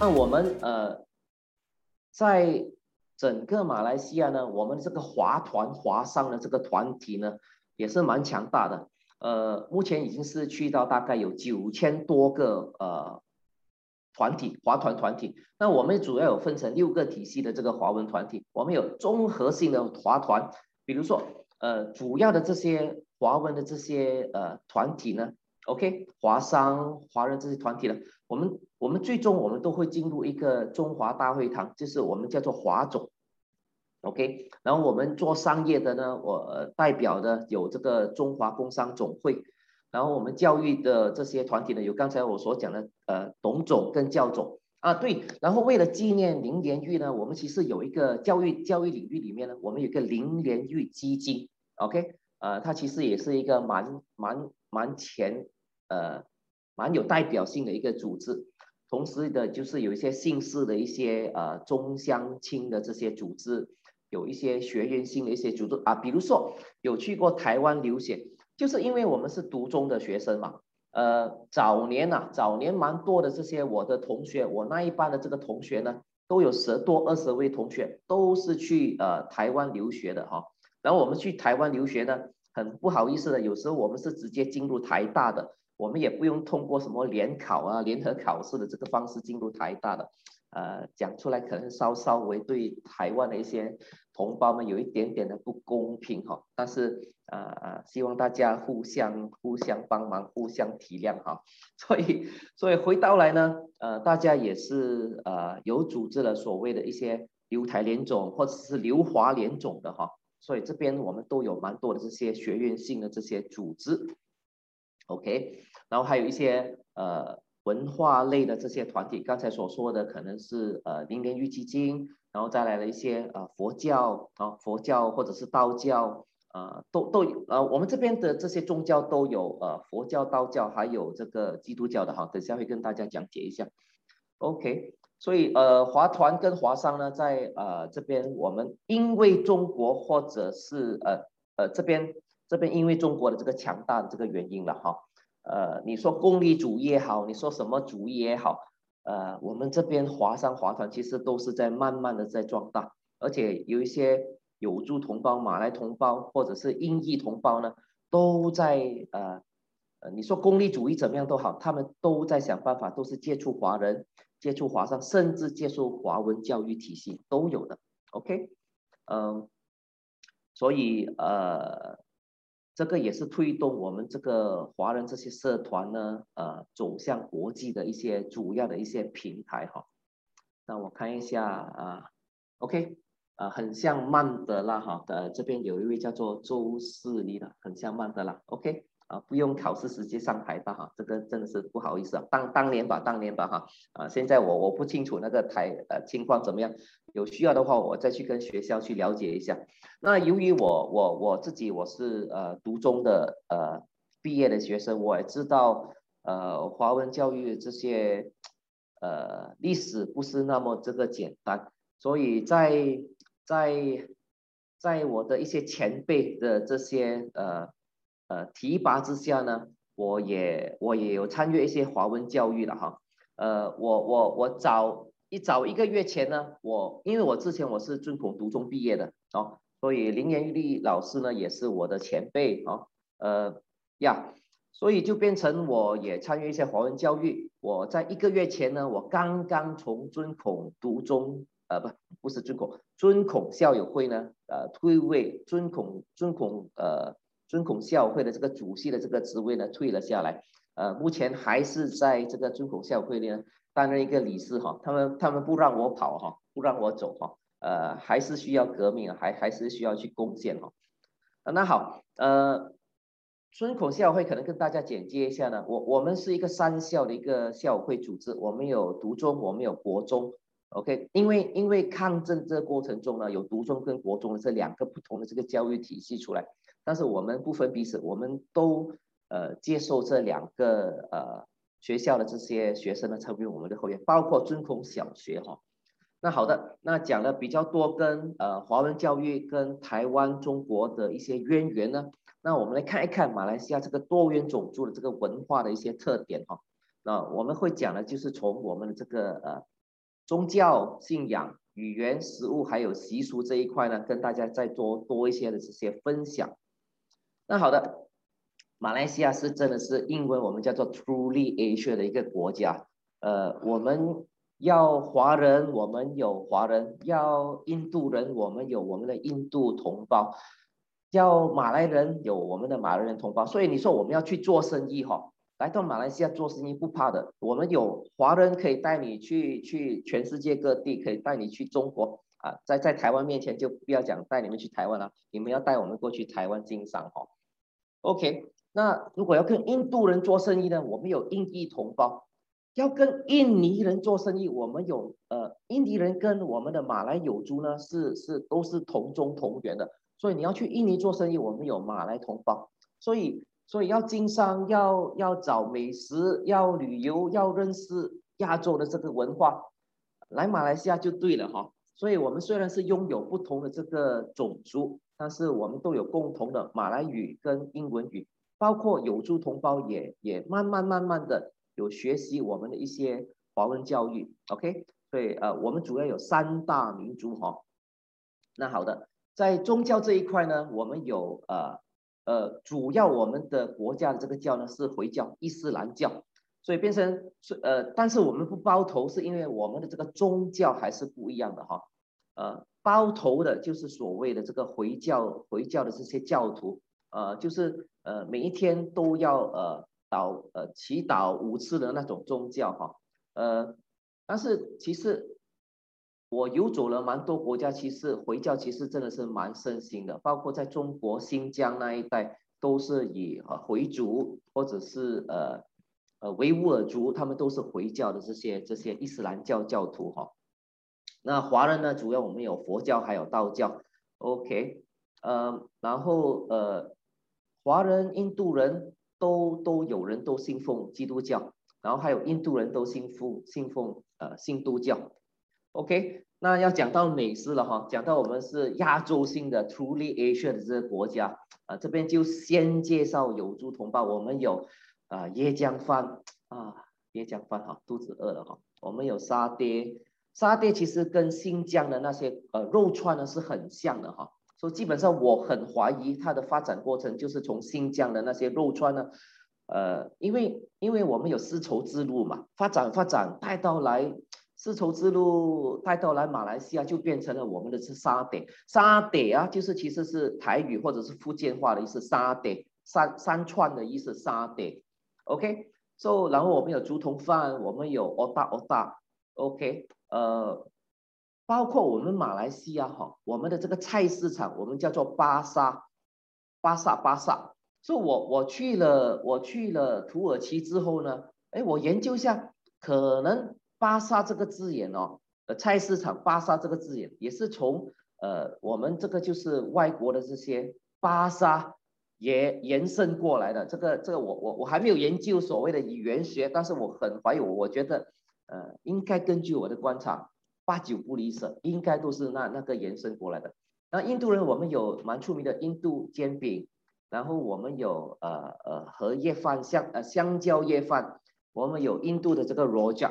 那我们呃，在整个马来西亚呢，我们这个华团华商的这个团体呢，也是蛮强大的。呃，目前已经是去到大概有九千多个呃团体华团团体。那我们主要有分成六个体系的这个华文团体，我们有综合性的华团，比如说呃主要的这些华文的这些呃团体呢，OK，华商华人这些团体呢，我们我们最终我们都会进入一个中华大会堂，就是我们叫做华总。OK，然后我们做商业的呢，我代表的有这个中华工商总会，然后我们教育的这些团体呢，有刚才我所讲的呃董总跟教总。啊，对，然后为了纪念林连玉呢，我们其实有一个教育教育领域里面呢，我们有个林连玉基金，OK，呃，它其实也是一个蛮蛮蛮前呃蛮有代表性的一个组织，同时的就是有一些姓氏的一些呃中乡亲的这些组织。有一些学院性的一些组织啊，比如说有去过台湾留学，就是因为我们是独中的学生嘛。呃，早年呐，早年蛮多的这些我的同学，我那一班的这个同学呢，都有十多二十位同学都是去呃台湾留学的哈。然后我们去台湾留学呢，很不好意思的，有时候我们是直接进入台大的，我们也不用通过什么联考啊、联合考试的这个方式进入台大的。呃，讲出来可能稍稍微对台湾的一些同胞们有一点点的不公平哈，但是呃呃，希望大家互相互相帮忙，互相体谅哈。所以所以回到来呢，呃，大家也是呃有组织了所谓的一些留台联总或者是留华联总的哈，所以这边我们都有蛮多的这些学院性的这些组织，OK，然后还有一些呃。文化类的这些团体，刚才所说的可能是呃林莲玉基金，然后再来了一些呃佛教啊佛教或者是道教啊、呃、都都呃我们这边的这些宗教都有呃佛教、道教还有这个基督教的哈，等下会跟大家讲解一下。OK，所以呃华团跟华商呢在呃这边我们因为中国或者是呃呃这边这边因为中国的这个强大的这个原因了哈。呃，你说功利主义也好，你说什么主义也好，呃，我们这边华商华团其实都是在慢慢的在壮大，而且有一些有族同胞、马来同胞或者是印裔同胞呢，都在呃，你说功利主义怎么样都好，他们都在想办法，都是接触华人、接触华商，甚至接受华文教育体系都有的。OK，嗯、呃，所以呃。这个也是推动我们这个华人这些社团呢，呃，走向国际的一些主要的一些平台哈。那我看一下啊，OK，啊，很像曼德拉哈的这边有一位叫做周世立的，很像曼德拉，OK。啊，不用考试直接上台吧哈，这个真的是不好意思啊，当当年吧，当年吧哈，啊，现在我我不清楚那个台呃情况怎么样，有需要的话我再去跟学校去了解一下。那由于我我我自己我是呃读中的呃毕业的学生，我也知道呃华文教育这些呃历史不是那么这个简单，所以在在在我的一些前辈的这些呃。呃，提拔之下呢，我也我也有参与一些华文教育了哈。呃，我我我早一早一个月前呢，我因为我之前我是尊孔独中毕业的哦，所以林莲玉老师呢也是我的前辈哦。呃呀，所以就变成我也参与一些华文教育。我在一个月前呢，我刚刚从尊孔独中呃不不是尊孔尊孔校友会呢呃退位，尊孔尊孔呃。尊孔校会的这个主席的这个职位呢，退了下来，呃，目前还是在这个尊孔校会呢担任一个理事哈，他们他们不让我跑哈，不让我走哈，呃，还是需要革命，还还是需要去贡献哈。那好，呃，尊孔校会可能跟大家简介一下呢，我我们是一个三校的一个校会组织，我们有独中，我们有国中，OK，因为因为抗争这个过程中呢，有独中跟国中的这两个不同的这个教育体系出来。但是我们不分彼此，我们都呃接受这两个呃学校的这些学生呢成为我们的后援，包括尊孔小学哈。那好的，那讲了比较多跟呃华文教育跟台湾中国的一些渊源呢，那我们来看一看马来西亚这个多元种族的这个文化的一些特点哈。那我们会讲的就是从我们的这个呃宗教信仰、语言、食物还有习俗这一块呢，跟大家再多多一些的这些分享。那好的，马来西亚是真的是英文我们叫做 Truly Asia 的一个国家。呃，我们要华人，我们有华人；要印度人，我们有我们的印度同胞；要马来人，有我们的马来人同胞。所以你说我们要去做生意哈？来到马来西亚做生意不怕的，我们有华人可以带你去去全世界各地，可以带你去中国啊，在在台湾面前就不要讲带你们去台湾了，你们要带我们过去台湾经商哈。OK，那如果要跟印度人做生意呢，我们有印裔同胞；要跟印尼人做生意，我们有呃印尼人跟我们的马来友族呢是是都是同宗同源的，所以你要去印尼做生意，我们有马来同胞，所以。所以要经商，要要找美食，要旅游，要认识亚洲的这个文化，来马来西亚就对了哈。所以我们虽然是拥有不同的这个种族，但是我们都有共同的马来语跟英文语，包括有族同胞也也慢慢慢慢的有学习我们的一些华文教育。OK，所以呃，我们主要有三大民族哈。那好的，在宗教这一块呢，我们有呃。呃，主要我们的国家的这个教呢是回教、伊斯兰教，所以变成是呃，但是我们不包头，是因为我们的这个宗教还是不一样的哈。呃，包头的就是所谓的这个回教，回教的这些教徒，呃，就是呃每一天都要呃祷呃祈祷五次的那种宗教哈。呃，但是其实。我游走了蛮多国家，其实回教其实真的是蛮盛行的，包括在中国新疆那一带，都是以呃回族或者是呃呃维吾尔族，他们都是回教的这些这些伊斯兰教教徒哈。那华人呢，主要我们有佛教还有道教，OK，呃，然后呃华人、印度人都都有人都信奉基督教，然后还有印度人都信奉信奉呃新都教。OK，那要讲到美食了哈，讲到我们是亚洲性的 Truly Asia 的这个国家啊，这边就先介绍有族同胞，我们有啊椰浆饭。啊椰浆饭哈，肚子饿了哈，我们有沙爹，沙爹其实跟新疆的那些呃肉串呢是很像的哈，所以基本上我很怀疑它的发展过程就是从新疆的那些肉串呢，呃，因为因为我们有丝绸之路嘛，发展发展带到来。丝绸之路带到来马来西亚，就变成了我们的是沙爹。沙爹啊，就是其实是台语或者是福建话的意思，沙爹，三三串的意思，沙爹。OK，so 然后我们有竹筒饭，我们有 otak OK，呃，包括我们马来西亚哈，我们的这个菜市场，我们叫做巴沙，巴萨巴萨。所以我我去了，我去了土耳其之后呢，哎，我研究一下，可能。巴沙这个字眼哦，呃，菜市场巴沙这个字眼也是从呃我们这个就是外国的这些巴沙也延伸过来的。这个这个我我我还没有研究所谓的语言学，但是我很怀疑，我觉得呃应该根据我的观察，八九不离十，应该都是那那个延伸过来的。那印度人我们有蛮出名的印度煎饼，然后我们有呃呃荷叶饭香呃香蕉叶饭，我们有印度的这个罗贾。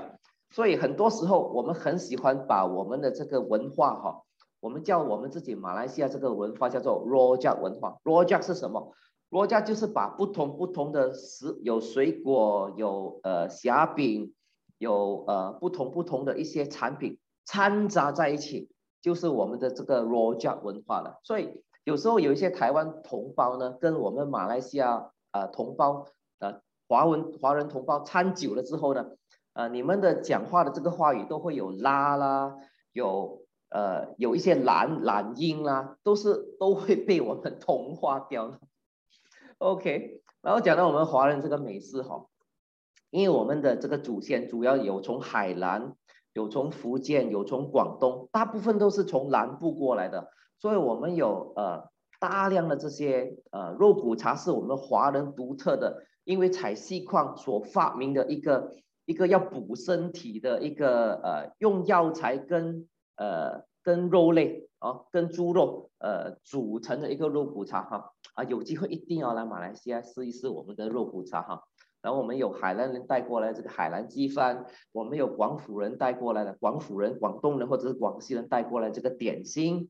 所以很多时候，我们很喜欢把我们的这个文化哈，我们叫我们自己马来西亚这个文化叫做 r o j a 文化。r o j a 是什么 r o j a 就是把不同不同的食，有水果，有呃虾饼，有呃不同不同的一些产品掺杂在一起，就是我们的这个 roja 文化了。所以有时候有一些台湾同胞呢，跟我们马来西亚呃同胞呃华文华人同胞掺久了之后呢。呃，你们的讲话的这个话语都会有拉啦，有呃有一些懒懒音啦，都是都会被我们同化掉了。OK，然后讲到我们华人这个美食哈，因为我们的这个祖先主要有从海南，有从福建，有从广东，大部分都是从南部过来的，所以我们有呃大量的这些呃肉骨茶是我们华人独特的，因为采细矿所发明的一个。一个要补身体的一个呃，用药材跟呃跟肉类啊，跟猪肉呃组成的一个肉骨茶哈啊，有机会一定要来马来西亚试一试我们的肉骨茶哈。然后我们有海南人带过来这个海南鸡饭，我们有广府人带过来的广府人、广东人或者是广西人带过来这个点心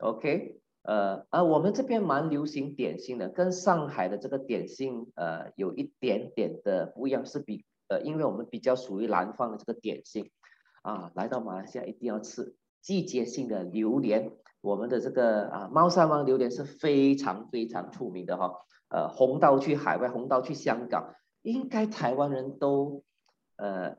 ，OK，呃，啊，我们这边蛮流行点心的，跟上海的这个点心呃有一点点的不一样，是比呃，因为我们比较属于南方的这个点心，啊，来到马来西亚一定要吃季节性的榴莲，我们的这个啊猫山王榴莲是非常非常出名的哈，呃，红到去海外，红到去香港。应该台湾人都，呃，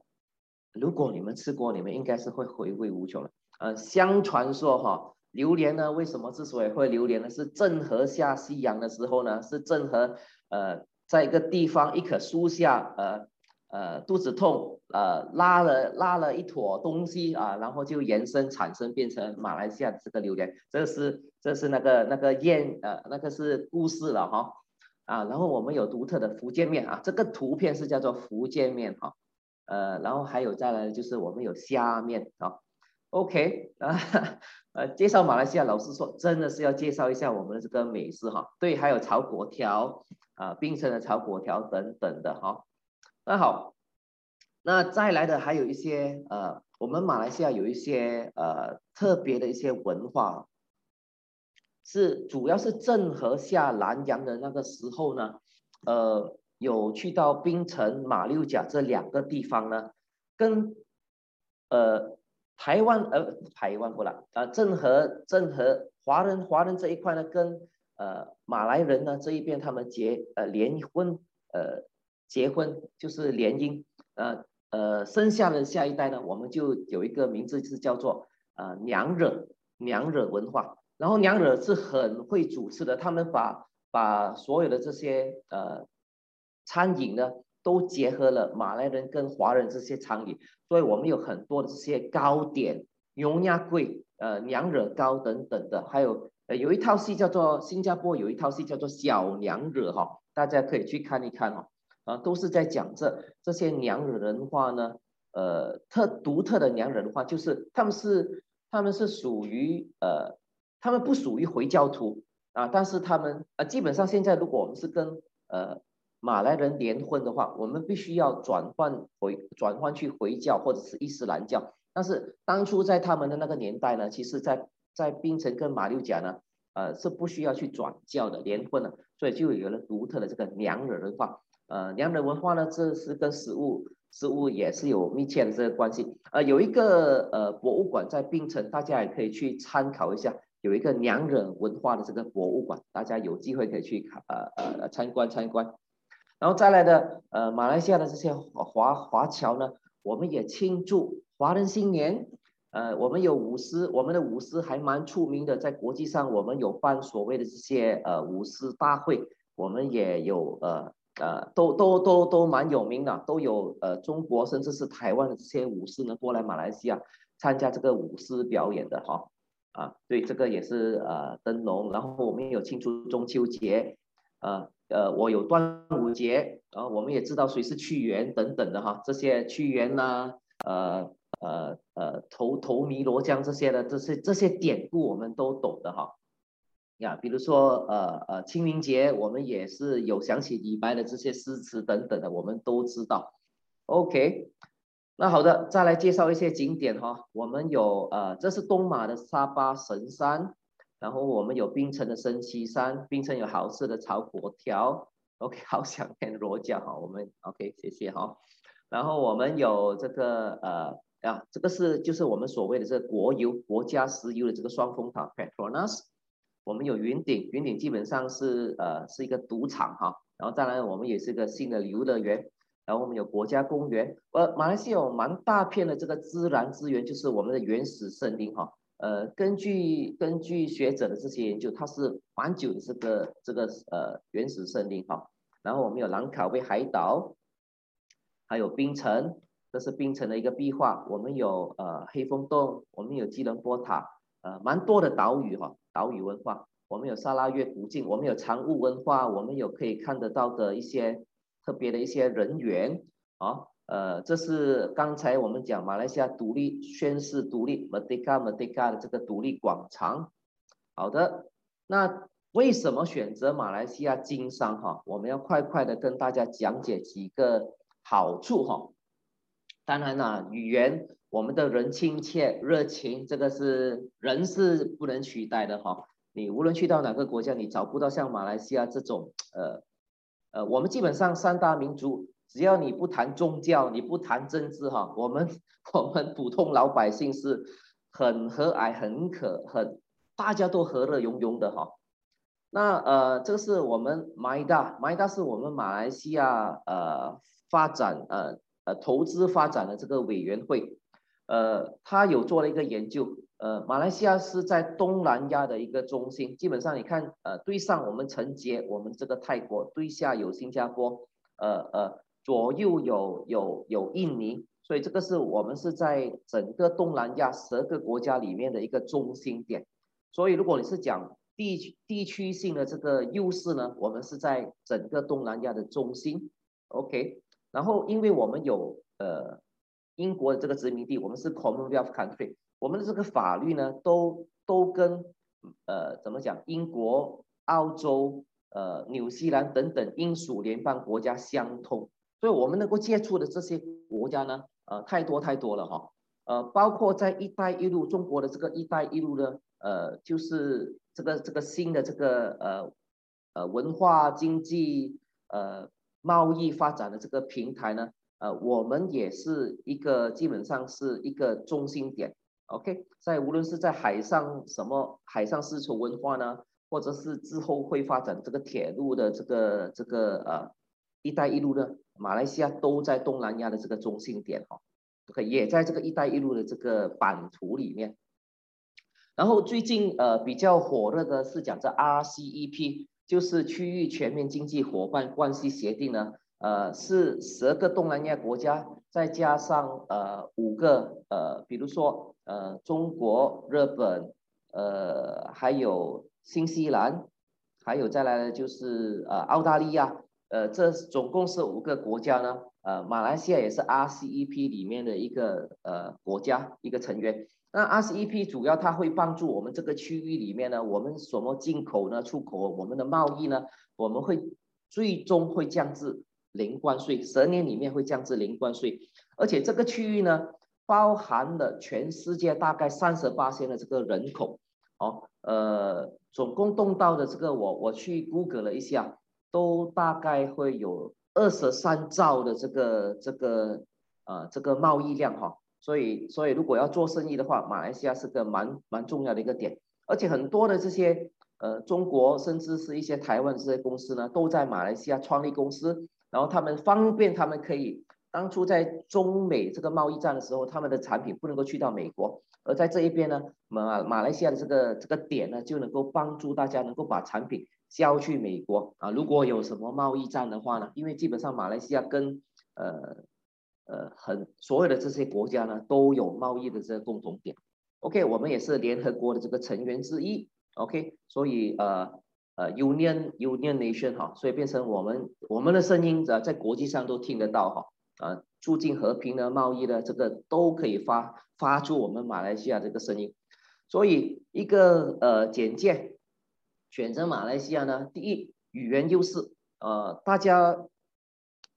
如果你们吃过，你们应该是会回味无穷的。呃，相传说哈，榴莲呢，为什么之所以会榴莲呢？是郑和下西洋的时候呢，是郑和呃，在一个地方一棵树下，呃呃肚子痛，呃拉了拉了一坨东西啊，然后就延伸产生变成马来西亚这个榴莲。这是这是那个那个谚呃那个是故事了哈。啊，然后我们有独特的福建面啊，这个图片是叫做福建面哈，呃，然后还有再来就是我们有虾面啊，OK 啊，呃，介绍马来西亚，老师说真的是要介绍一下我们的这个美食哈，对，还有炒粿条啊，冰城的炒粿条等等的哈，那好，那再来的还有一些呃，我们马来西亚有一些呃特别的一些文化。是，主要是郑和下南洋的那个时候呢，呃，有去到槟城、马六甲这两个地方呢，跟呃台湾呃台湾不啦，啊郑和郑和华人华人这一块呢，跟呃马来人呢这一边他们结呃联婚呃结婚就是联姻，呃呃生下的下一代呢，我们就有一个名字是叫做呃娘惹娘惹文化。然后娘惹是很会主持的，他们把把所有的这些呃餐饮呢，都结合了马来人跟华人这些餐饮，所以我们有很多的这些糕点、牛鸭桂、呃娘惹糕等等的，还有呃有一套戏叫做新加坡有一套戏叫做小娘惹哈，大家可以去看一看哦，啊都是在讲这这些娘惹人话呢，呃特独特的娘惹文化就是他们是他们是属于呃。他们不属于回教徒啊，但是他们啊，基本上现在如果我们是跟呃马来人联婚的话，我们必须要转换回转换去回教或者是伊斯兰教。但是当初在他们的那个年代呢，其实在在槟城跟马六甲呢，呃是不需要去转教的联婚的，所以就有了独特的这个娘惹文化。呃，娘惹文化呢，这是跟食物食物也是有密切的这个关系。呃，有一个呃博物馆在槟城，大家也可以去参考一下。有一个娘惹文化的这个博物馆，大家有机会可以去看，呃呃参观参观。然后再来的，呃，马来西亚的这些华华侨呢，我们也庆祝华人新年。呃，我们有舞狮，我们的舞狮还蛮出名的，在国际上我们有办所谓的这些呃舞狮大会，我们也有呃呃都都都都蛮有名的，都有呃中国甚至是台湾的这些舞狮呢过来马来西亚参加这个舞狮表演的哈。啊，对，这个也是呃灯笼，然后我们也有庆祝中秋节，呃呃，我有端午节，然后我们也知道谁是屈原等等的哈，这些屈原呐、呃呃呃，投投汨罗江这些的这些这些典故我们都懂的哈，呀，比如说呃呃清明节，我们也是有想起李白的这些诗词等等的，我们都知道，OK。那好的，再来介绍一些景点哈。我们有呃，这是东马的沙巴神山，然后我们有槟城的升旗山，槟城有好吃的炒粿条。OK，好想念罗家哈，我们 OK，谢谢哈。然后我们有这个呃啊，这个是就是我们所谓的这个国油国家石油的这个双峰塔 Petronas。我们有云顶，云顶基本上是呃是一个赌场哈。然后再来我们也是一个新的游乐园。然后我们有国家公园，呃，马来西亚有蛮大片的这个自然资源，就是我们的原始森林哈。呃，根据根据学者的这些研究，它是蛮久的这个这个呃原始森林哈。然后我们有兰卡威海岛，还有槟城，这是槟城的一个壁画。我们有呃黑风洞，我们有吉隆坡塔，呃，蛮多的岛屿哈，岛屿文化。我们有沙拉越古晋，我们有长雾文化，我们有可以看得到的一些。特别的一些人员啊，呃，这是刚才我们讲马来西亚独立宣誓独立，Merdeka Merdeka 的这个独立广场。好的，那为什么选择马来西亚经商哈？我们要快快的跟大家讲解几个好处哈。当然啦，语言，我们的人亲切、热情，这个是人是不能取代的哈。你无论去到哪个国家，你找不到像马来西亚这种呃呃，我们基本上三大民族，只要你不谈宗教，你不谈政治哈，我们 我们普通老百姓是很和蔼、很可、很大家都和乐融融的哈。那呃，这个是我们 MIDA，MIDA 是我们马来西亚呃发展呃呃投资发展的这个委员会，呃，他有做了一个研究，呃，马来西亚是在东南亚的一个中心，基本上你看，呃，对上我们承接我们这个泰国，对下有新加坡，呃呃，左右有有有印尼，所以这个是我们是在整个东南亚十个国家里面的一个中心点，所以如果你是讲。地区地区性的这个优势呢，我们是在整个东南亚的中心，OK。然后，因为我们有呃英国的这个殖民地，我们是 Commonwealth country，我们的这个法律呢，都都跟呃怎么讲，英国、澳洲、呃纽西兰等等英属联邦国家相通，所以我们能够接触的这些国家呢，呃太多太多了哈，呃包括在一带一路，中国的这个一带一路呢，呃就是。这个这个新的这个呃呃文化经济呃贸易发展的这个平台呢，呃我们也是一个基本上是一个中心点，OK，在无论是在海上什么海上丝绸文化呢，或者是之后会发展这个铁路的这个这个呃一带一路呢，马来西亚都在东南亚的这个中心点哈，OK，也在这个一带一路的这个版图里面。然后最近呃比较火热的是讲这 RCEP，就是区域全面经济伙伴关系协定呢，呃是十个东南亚国家再加上呃五个呃比如说呃中国、日本，呃还有新西兰，还有再来的就是呃澳大利亚，呃这总共是五个国家呢，呃马来西亚也是 RCEP 里面的一个呃国家一个成员。那 RCEP 主要它会帮助我们这个区域里面呢，我们什么进口呢、出口，我们的贸易呢，我们会最终会降至零关税，十年里面会降至零关税，而且这个区域呢，包含了全世界大概三十八线的这个人口，哦，呃，总共动到的这个我我去 Google 了一下，都大概会有二十三兆的这个这个呃这个贸易量哈。所以，所以如果要做生意的话，马来西亚是个蛮蛮重要的一个点，而且很多的这些呃中国甚至是一些台湾这些公司呢，都在马来西亚创立公司，然后他们方便他们可以当初在中美这个贸易战的时候，他们的产品不能够去到美国，而在这一边呢，马马来西亚的这个这个点呢，就能够帮助大家能够把产品销去美国啊。如果有什么贸易战的话呢，因为基本上马来西亚跟呃。呃，很所有的这些国家呢，都有贸易的这个共同点。OK，我们也是联合国的这个成员之一。OK，所以呃呃，Union Union Nation 哈，所以变成我们我们的声音在在国际上都听得到哈。啊，促进和平的贸易的这个都可以发发出我们马来西亚这个声音。所以一个呃简介，选择马来西亚呢，第一语言优势，呃，大家。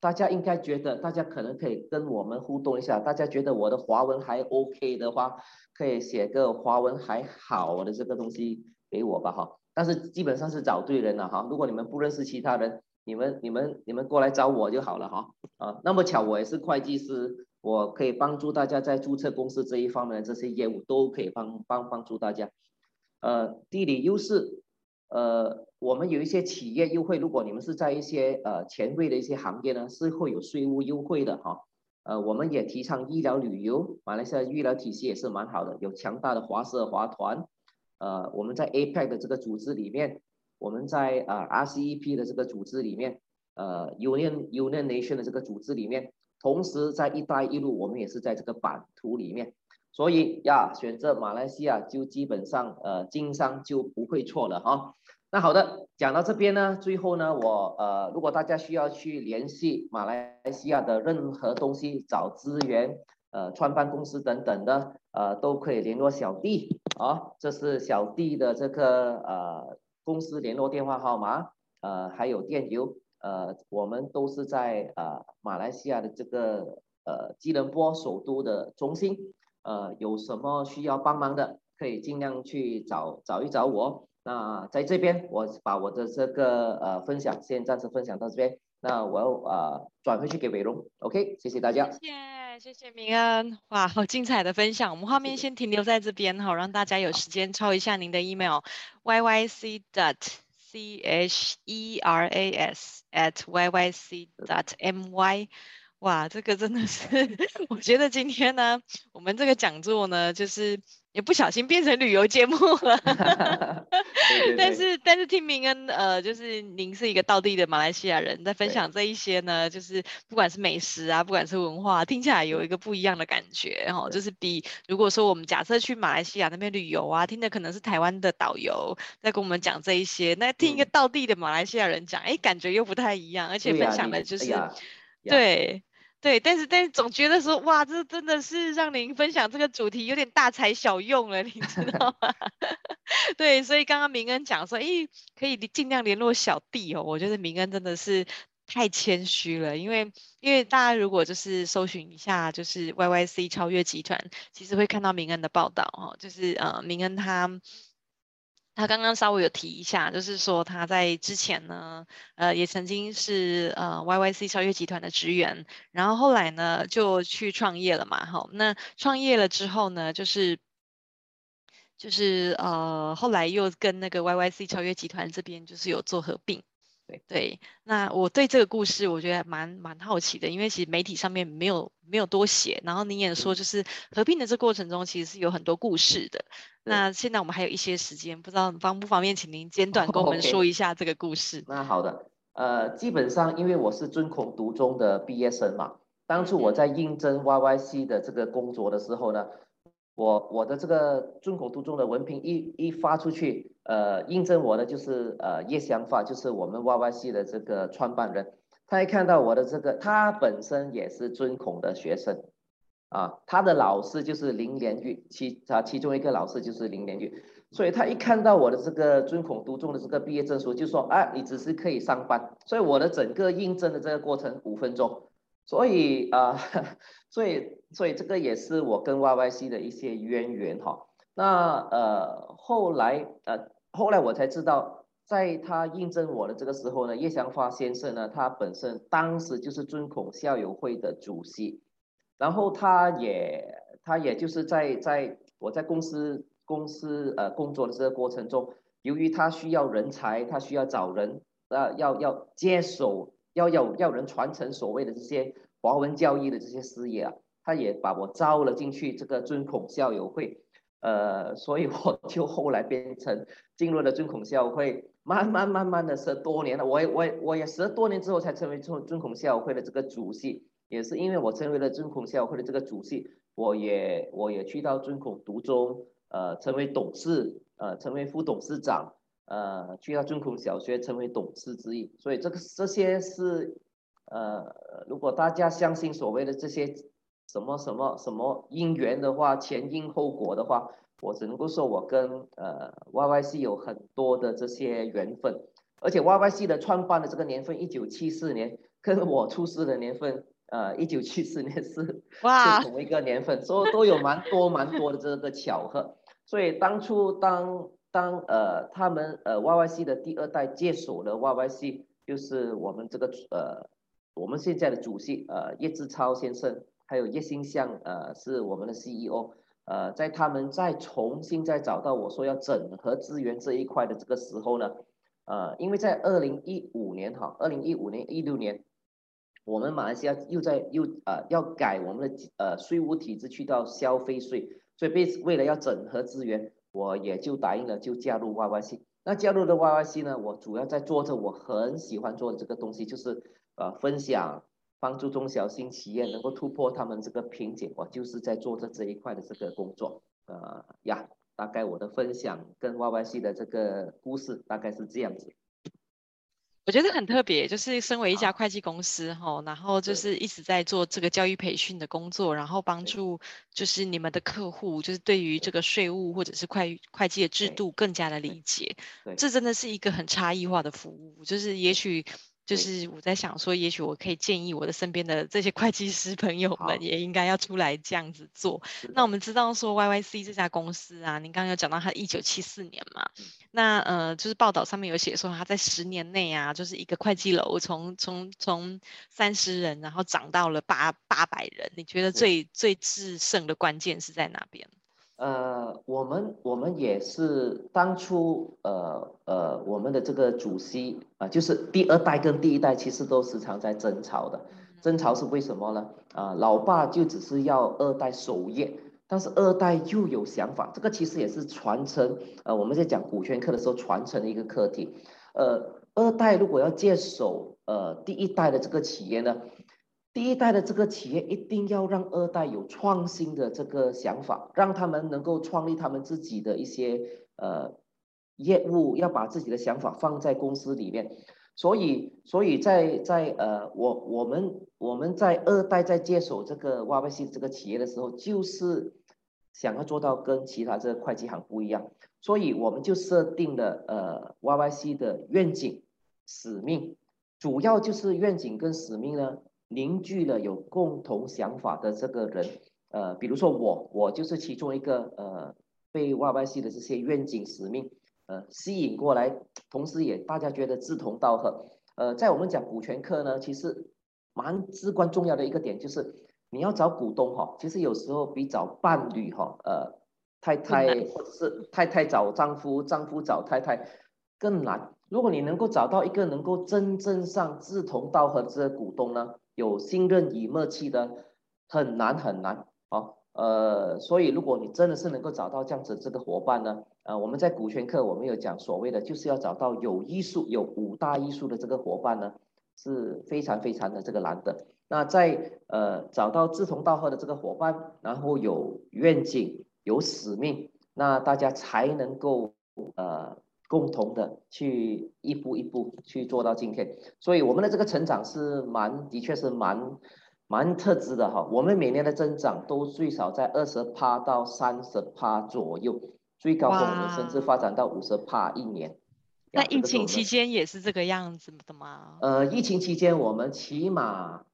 大家应该觉得，大家可能可以跟我们互动一下。大家觉得我的华文还 OK 的话，可以写个华文还好的这个东西给我吧，哈。但是基本上是找对人了，哈。如果你们不认识其他人，你们、你们、你们过来找我就好了，哈。啊，那么巧，我也是会计师，我可以帮助大家在注册公司这一方面的这些业务都可以帮帮帮助大家。呃，地理优势。呃，我们有一些企业优惠，如果你们是在一些呃前卫的一些行业呢，是会有税务优惠的哈。呃，我们也提倡医疗旅游，马来西亚医疗体系也是蛮好的，有强大的华社华团。呃，我们在 APEC 的这个组织里面，我们在、呃、RCEP 的这个组织里面，呃 Union Union Nation 的这个组织里面，同时在一带一路，我们也是在这个版图里面。所以呀，选择马来西亚就基本上呃经商就不会错了哈。那好的，讲到这边呢，最后呢，我呃如果大家需要去联系马来西亚的任何东西，找资源，呃创办公司等等的，呃都可以联络小弟啊，这是小弟的这个呃。公司联络电话号码，呃，还有电邮，呃，我们都是在呃马来西亚的这个呃吉隆坡首都的中心，呃，有什么需要帮忙的，可以尽量去找找一找我。那在这边，我把我的这个呃分享先暂时分享到这边。那我要呃转回去给伟龙，OK，谢谢大家。谢谢谢谢明恩，哇，好精彩的分享。我们画面先停留在这边哈，让大家有时间抄一下您的 email，yyc dot cheras at yyc dot my。哇，这个真的是，我觉得今天呢，我们这个讲座呢，就是。也不小心变成旅游节目了，对对对，但是但是听明恩呃，就是您是一个道地的马来西亚人，在分享这一些呢，就是不管是美食啊，不管是文化，听起来有一个不一样的感觉哈，就是比如果说我们假设去马来西亚那边旅游啊，听的可能是台湾的导游在跟我们讲这一些，那听一个道地的马来西亚人讲，哎、嗯，感觉又不太一样，而且分享的就是对。对，但是但是总觉得说，哇，这真的是让您分享这个主题有点大材小用了，你知道吗？对，所以刚刚明恩讲说，哎，可以尽量联络小弟哦。我觉得明恩真的是太谦虚了，因为因为大家如果就是搜寻一下，就是 YYC 超越集团，其实会看到明恩的报道哦，就是呃，明恩他。他刚刚稍微有提一下，就是说他在之前呢，呃，也曾经是呃 YYC 超越集团的职员，然后后来呢就去创业了嘛，好，那创业了之后呢，就是就是呃后来又跟那个 YYC 超越集团这边就是有做合并。对，那我对这个故事我觉得蛮蛮好奇的，因为其实媒体上面没有没有多写，然后你也说就是合并的这过程中其实是有很多故事的。那现在我们还有一些时间，不知道方不方便请您简 短跟我们说一下这个故事。Oh, okay. 那好的，呃，基本上因为我是尊孔读中的毕业生嘛，当初我在应征 YYC 的这个工作的时候呢。我我的这个尊孔读中的文凭一一发出去，呃，印证我的就是呃叶祥发，就是我们 YYC 的这个创办人。他一看到我的这个，他本身也是尊孔的学生，啊，他的老师就是林连玉，其啊其中一个老师就是林连玉，所以他一看到我的这个尊孔读中的这个毕业证书，就说啊，你只是可以上班。所以我的整个应征的这个过程五分钟。所以啊、所以所以这个也是我跟 YYC 的一些渊源哈。那呃后来呃后来我才知道，在他印证我的这个时候呢，叶祥发先生呢，他本身当时就是尊孔校友会的主席，然后他也他也就是在在我在公司公司呃工作的这个过程中，由于他需要人才，他需要找人呃要要接手。要要要人传承所谓的这些华文教育的这些事业啊，他也把我招了进去这个尊孔校友会，呃，所以我 就后来变成进入了尊孔校会，慢慢慢慢的十多年了，我也我也我也十多年之后才成为尊尊孔校会的这个主席，也是因为我成为了尊孔校会的这个主席，我也我也去到尊孔读中，呃，成为董事，呃，成为副董事长。呃，去到尊孔小学成为董事之一，所以这个这些是，呃，如果大家相信所谓的这些什么什么什么因缘的话，前因后果的话，我只能够说我跟呃 YYC 有很多的这些缘分，而且 YYC 的创办的这个年份一九七四年，跟我出世的年份，呃，一九七四年是哇。是同一个年份，所以都有蛮多蛮多的这个巧合，所以当初当。当呃他们呃 YYC 的第二代接手了 YYC，就是我们这个呃我们现在的主席呃叶志超先生，还有叶新向呃是我们的 CEO，呃在他们再重新再找到我说要整合资源这一块的这个时候呢，呃因为在二零一五年哈，二零一五年一六年，我们马来西亚又在又呃要改我们的呃税务体制去到消费税，所以为为了要整合资源。我也就答应了，就加入 YYC。那加入了 YYC 呢，我主要在做着我很喜欢做的这个东西，就是呃分享，帮助中小型企业能够突破他们这个瓶颈。我就是在做着这一块的这个工作。呃呀，大概我的分享跟 YYC 的这个故事大概是这样子。我觉得很特别，就是身为一家会计公司哈，啊、然后就是一直在做这个教育培训的工作，然后帮助就是你们的客户，就是对于这个税务或者是会会计的制度更加的理解，这真的是一个很差异化的服务，就是也许。就是我在想说，也许我可以建议我的身边的这些会计师朋友们，也应该要出来这样子做。那我们知道说，YYC 这家公司啊，您刚刚有讲到它一九七四年嘛，那呃，就是报道上面有写说，它在十年内啊，就是一个会计楼从从从三十人，然后涨到了八八百人。你觉得最最制胜的关键是在哪边？呃，我们我们也是当初呃呃，我们的这个主席啊、呃，就是第二代跟第一代其实都时常在争吵的，争吵是为什么呢？啊、呃，老爸就只是要二代守业，但是二代又有想法，这个其实也是传承，呃，我们在讲股权课的时候传承的一个课题，呃，二代如果要接手呃第一代的这个企业呢？第一代的这个企业一定要让二代有创新的这个想法，让他们能够创立他们自己的一些呃业务，要把自己的想法放在公司里面。所以，所以在在呃我我们我们在二代在接手这个 YYC 这个企业的时候，就是想要做到跟其他这个会计行不一样，所以我们就设定了呃 YYC 的愿景、使命，主要就是愿景跟使命呢。凝聚了有共同想法的这个人，呃，比如说我，我就是其中一个，呃，被 YYC 的这些愿景使命，呃，吸引过来，同时也大家觉得志同道合，呃，在我们讲股权课呢，其实蛮至关重要的一个点就是，你要找股东哈，其实有时候比找伴侣哈，呃，太太或者是太太找丈夫，丈夫找太太更难。如果你能够找到一个能够真正上志同道合的这个股东呢，有信任与默契的很难很难啊，呃，所以如果你真的是能够找到这样子这个伙伴呢，呃，我们在股权课我们有讲所谓的就是要找到有艺术有五大艺术的这个伙伴呢，是非常非常的这个难得。那在呃找到志同道合的这个伙伴，然后有愿景有使命，那大家才能够呃。共同的去一步一步去做到今天，所以我们的这个成长是蛮，的确是蛮蛮特质的哈。我们每年的增长都最少在二十趴到三十趴左右，最高峰我们甚至发展到五十趴一年。那疫情期间也是这个样子的吗？呃，疫情期间我们起码，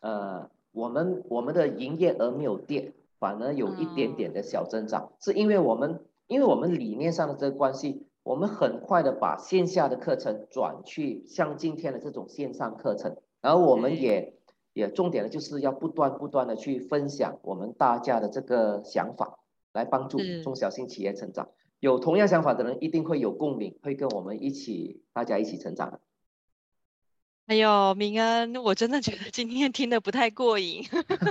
呃，我们我们的营业额没有跌，反而有一点点的小增长，嗯、是因为我们因为我们理念上的这个关系。我们很快的把线下的课程转去像今天的这种线上课程，然后我们也、嗯、也重点的就是要不断不断的去分享我们大家的这个想法，来帮助中小型企业成长。有同样想法的人一定会有共鸣，会跟我们一起大家一起成长的。哎呦，明恩，我真的觉得今天听的不太过瘾。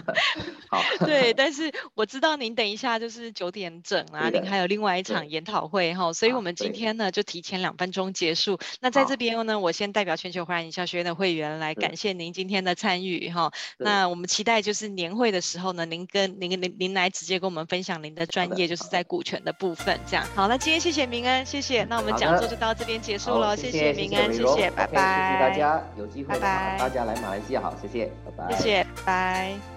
好，对，但是我知道您等一下就是九点整啊，您还有另外一场研讨会哈，所以我们今天呢就提前两分钟结束。那在这边呢，我先代表全球华人营销学院的会员来感谢您今天的参与哈。那我们期待就是年会的时候呢，您跟您您您来直接跟我们分享您的专业，就是在股权的部分这样。好，那今天谢谢明恩，谢谢。那我们讲座就到这边结束了，谢谢明恩，谢谢，拜拜，谢谢大家。机会，大家来马来西亚，好，谢谢，拜拜，谢谢，拜。